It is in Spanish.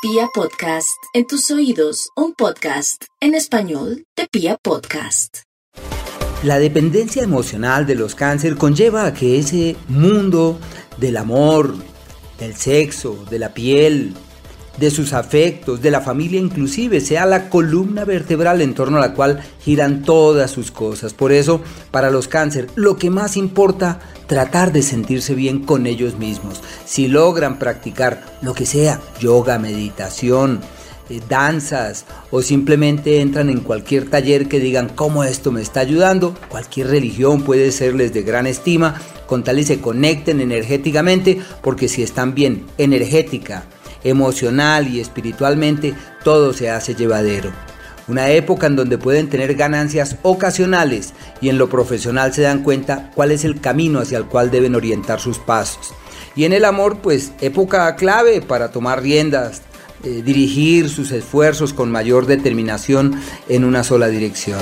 Pia Podcast, en tus oídos, un podcast en español de Pia Podcast. La dependencia emocional de los cáncer conlleva a que ese mundo del amor, del sexo, de la piel, de sus afectos, de la familia inclusive, sea la columna vertebral en torno a la cual giran todas sus cosas. Por eso, para los cáncer, lo que más importa, tratar de sentirse bien con ellos mismos. Si logran practicar lo que sea, yoga, meditación, eh, danzas o simplemente entran en cualquier taller que digan cómo esto me está ayudando, cualquier religión puede serles de gran estima, con tal y se conecten energéticamente, porque si están bien energética, emocional y espiritualmente, todo se hace llevadero. Una época en donde pueden tener ganancias ocasionales y en lo profesional se dan cuenta cuál es el camino hacia el cual deben orientar sus pasos. Y en el amor, pues época clave para tomar riendas, eh, dirigir sus esfuerzos con mayor determinación en una sola dirección.